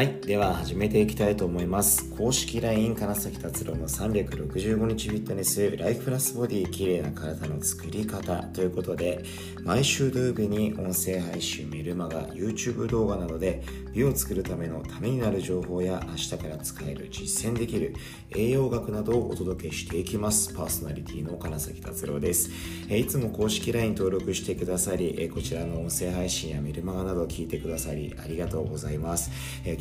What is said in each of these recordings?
はい。では始めていきたいと思います。公式 LINE 金崎達郎の365日フィットネスライフプラスボディ綺麗な体の作り方ということで、毎週土曜日に音声配信メルマガ YouTube 動画などで美を作るためのためになる情報や明日から使える実践できる栄養学などをお届けしていきます。パーソナリティの金崎達郎です。えいつも公式 LINE 登録してくださり、えこちらの音声配信やメルマガなどを聞いてくださりありがとうございます。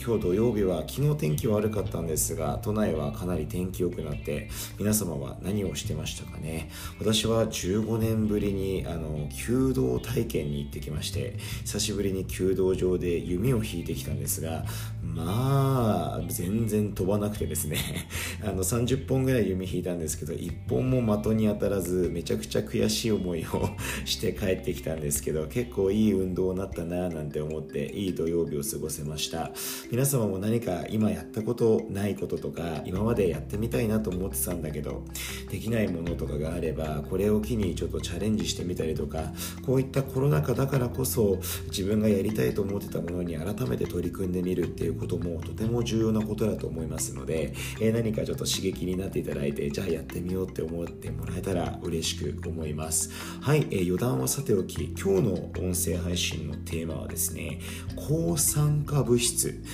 今日土曜日は昨日天気悪かったんですが都内はかなり天気良くなって皆様は何をしてましたかね？私は15年ぶりにあの弓道体験に行ってきまして久しぶりに弓道場で弓を引いてきたんですがまあ全然飛ばなくてですね。あの30本ぐらい弓引いたんですけど1本も的に当たらずめちゃくちゃ悔しい思いを して帰ってきたんですけど結構いい運動になったななんて思っていい土曜日を過ごせました。皆様も何か今やったことないこととか今までやってみたいなと思ってたんだけどできないものとかがあればこれを機にちょっとチャレンジしてみたりとかこういったコロナ禍だからこそ自分がやりたいと思ってたものに改めて取り組んでみるっていうこともとても重要なことだと思いますので、えー、何かちょっと刺激になっていただいてじゃあやってみようって思ってもらえたら嬉しく思います。はい、えー、余談はさておき今日の音声配信のテーマはですね抗酸化物質。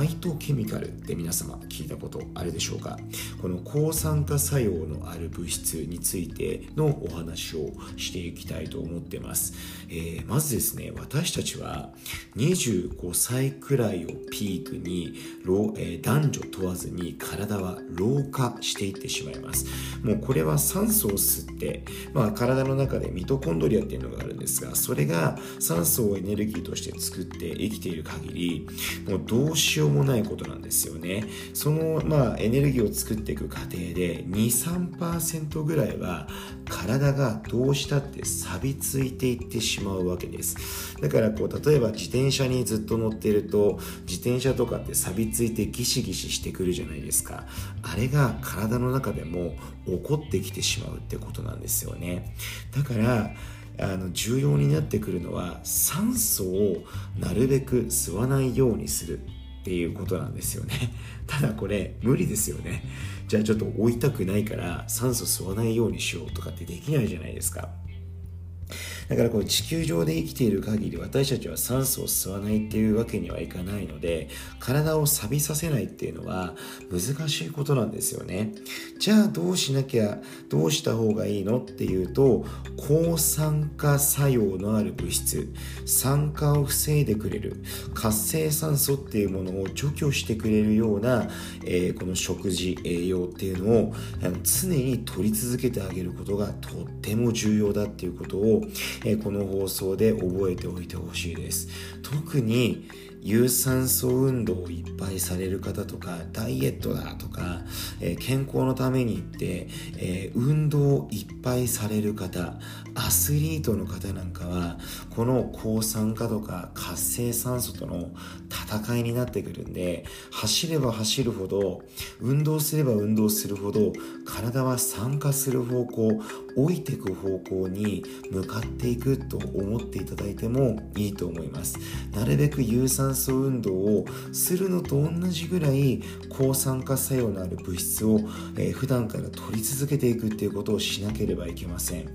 ァイトケミカルって皆様聞いたことあるでしょうか？この抗酸化作用のある物質についてのお話をしていきたいと思ってます、えー、まずですね私たちは25歳くらいをピークに、えー、男女問わずに体は老化していってしまいます。もうこれは酸素を吸って、まあ、体の中でミトコンドリアっていうのがあるんですがそれが酸素をエネルギーとして作って生きている限りもうどうしようようもないことなんですよね。そのまあエネルギーを作っていく過程で23%ぐらいは体がどうしたって錆びついていってしまうわけです。だからこう例えば自転車にずっと乗ってると自転車とかって錆びついてギシギシしてくるじゃないですか。あれが体の中でも起こってきてしまうってことなんですよね。だからあの重要になってくるのは酸素をなるべく吸わないようにする。っていうことなんですよね。ただこれ無理ですよね。じゃあちょっと追いたくないから酸素吸わないようにしようとかってできないじゃないですか。だからこう地球上で生きている限り私たちは酸素を吸わないっていうわけにはいかないので体を錆びさせないっていうのは難しいことなんですよね。じゃあどうしなきゃどうした方がいいのっていうと抗酸化作用のある物質酸化を防いでくれる活性酸素っていうものを除去してくれるような、えー、この食事栄養っていうのを常に取り続けてあげることがとっても重要だっていうことを、この放送で覚えておいてほしいです。特に有酸素運動をいっぱいされる方とかダイエットだとか、えー、健康のためにって、えー、運動をいっぱいされる方アスリートの方なんかはこの抗酸化とか活性酸素との戦いになってくるんで走れば走るほど運動すれば運動するほど体は酸化する方向老いていく方向に向かっていくと思っていただいてもいいと思います。なるべく有酸素運動をするのと同じぐらい抗酸化作用のある物質を、えー、普段から取り続けていくっていうことをしなければいけません。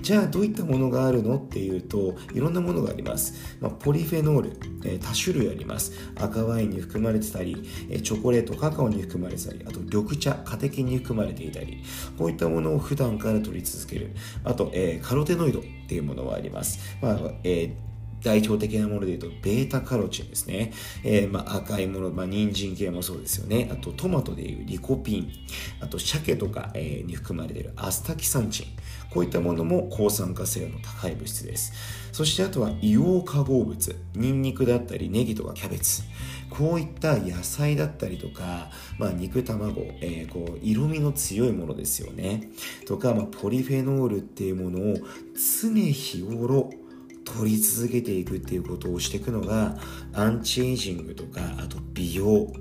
じゃあどういったものがあるのっていうといろんなものがあります、まあ、ポリフェノール、えー、多種類あります。赤ワインに含まれてたり、えー、チョコレートカカオに含まれてたりあと緑茶カテキンに含まれていたりこういったものを普段から取り続ける。あと、えー、カロテノイドっていうものはあります、まあえー代表的なもので言うと、ベータカロチンですね。えー、まあ、赤いもの、まあ、人参系もそうですよね。あと、トマトでいうリコピン。あと、鮭とか、えー、に含まれているアスタキサンチン。こういったものも抗酸化性の高い物質です。そしてあとは硫黄化合物。ニンニクだったり、ネギとかキャベツ。こういった野菜だったりとか、まあ、肉、卵、えー、こう色味の強いものですよね。とか、まあ、ポリフェノールっていうものを常日頃取り続けていくっていうことをしていくのがアンチエイジングとかあと美容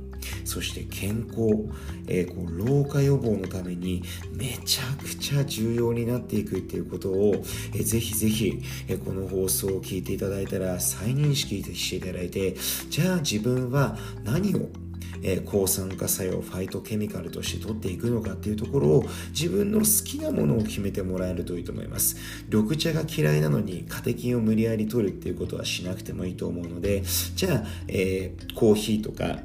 そして健康、えー、こう老化予防のためにめちゃくちゃ重要になっていくっていうことを、えー、ぜひぜひ、えー、この放送を聞いていただいたら再認識していただいてじゃあ自分は何をえー、抗酸化作用ファイトケミカルとして取っていくのかっていうところを自分の好きなものを決めてもらえるといいと思います。緑茶が嫌いなのにカテキンを無理やり取るっていうことはしなくてもいいと思うのでじゃあ、えー、コーヒーとか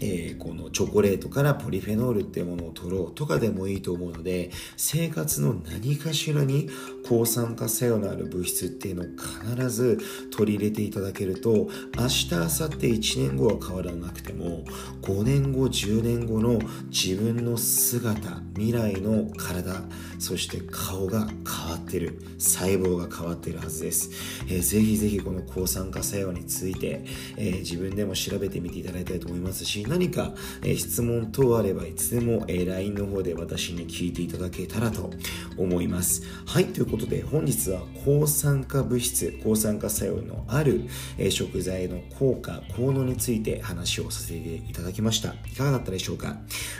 えー、このチョコレートからポリフェノールっていうものを取ろうとかでもいいと思うので生活の何かしらに抗酸化作用のある物質っていうのを必ず取り入れていただけると明日明後日1年後は変わらなくても5年後10年後の自分の姿未来の体そして顔が変わってる細胞が変わってるはずです、えー、ぜひぜひこの抗酸化作用について、えー、自分でも調べてみていただきたいと思いますし何か、え質問等あればいつでも、え LINE の方で私に聞いていただけたらと思います。はい、ということで本日は抗酸化物質、抗酸化作用のある、え食材の効果、効能について話をさせていただきました。いかがだったでしょうか？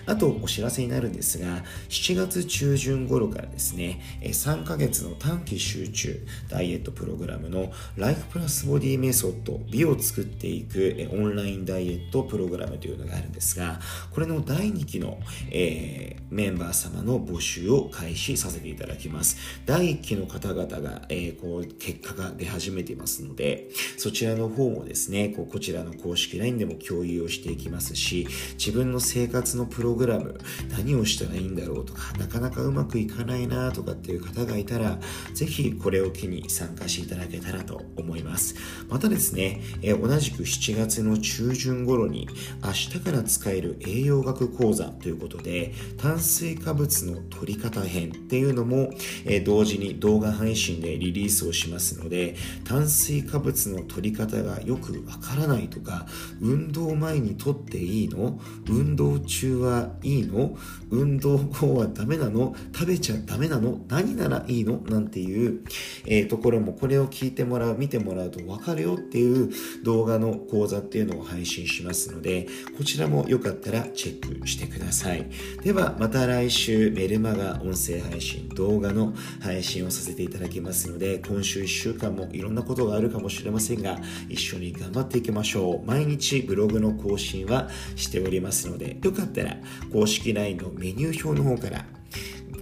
あとお知らせになるんですが、7月中旬頃からですね、3ヶ月の短期集中ダイエットプログラムのライフプラスボディメソッド美を作っていくオンラインダイエットプログラムといういうのがあるんですが、これの第2期の、えー、メンバー様の募集を開始させていただきます。第1期の方々が、えー、こう、結果が出始めていますので、そちらの方もですね、こうこちらの公式 LINE でも共有をしていきますし、自分の生活のプログラム、何をしたらいいんだろうとか、なかなかうまくいかないなとかっていう方がいたら、ぜひこれを機に参加していただけたらと思います。またですね、えー、同じく7月の中旬頃に、明日から使える栄養学講座ということで炭水化物の取り方編っていうのも、えー、同時に動画配信でリリースをしますので炭水化物の取り方がよくわからないとか運動前に取っていいの運動中はいいの運動後はダメなの食べちゃダメなの何ならいいのなんていう、えー、ところもこれを聞いてもらう見てもらうとわかるよっていう動画の講座っていうのを配信しますのでこちらもよかったらチェックしてください。ではまた来週メルマガ音声配信動画の配信をさせていただきますので今週1週間もいろんなことがあるかもしれませんが一緒に頑張っていきましょう。毎日ブログの更新はしておりますのでよかったら公式 LINE のメニュー表の方から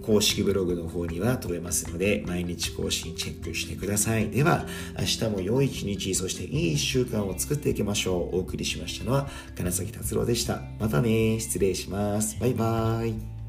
公式ブログの方には飛べますので、毎日更新チェックしてください。では、明日も良い一日、そして良い一週間を作っていきましょう。お送りしましたのは、金崎達郎でした。またね、失礼します。バイバーイ。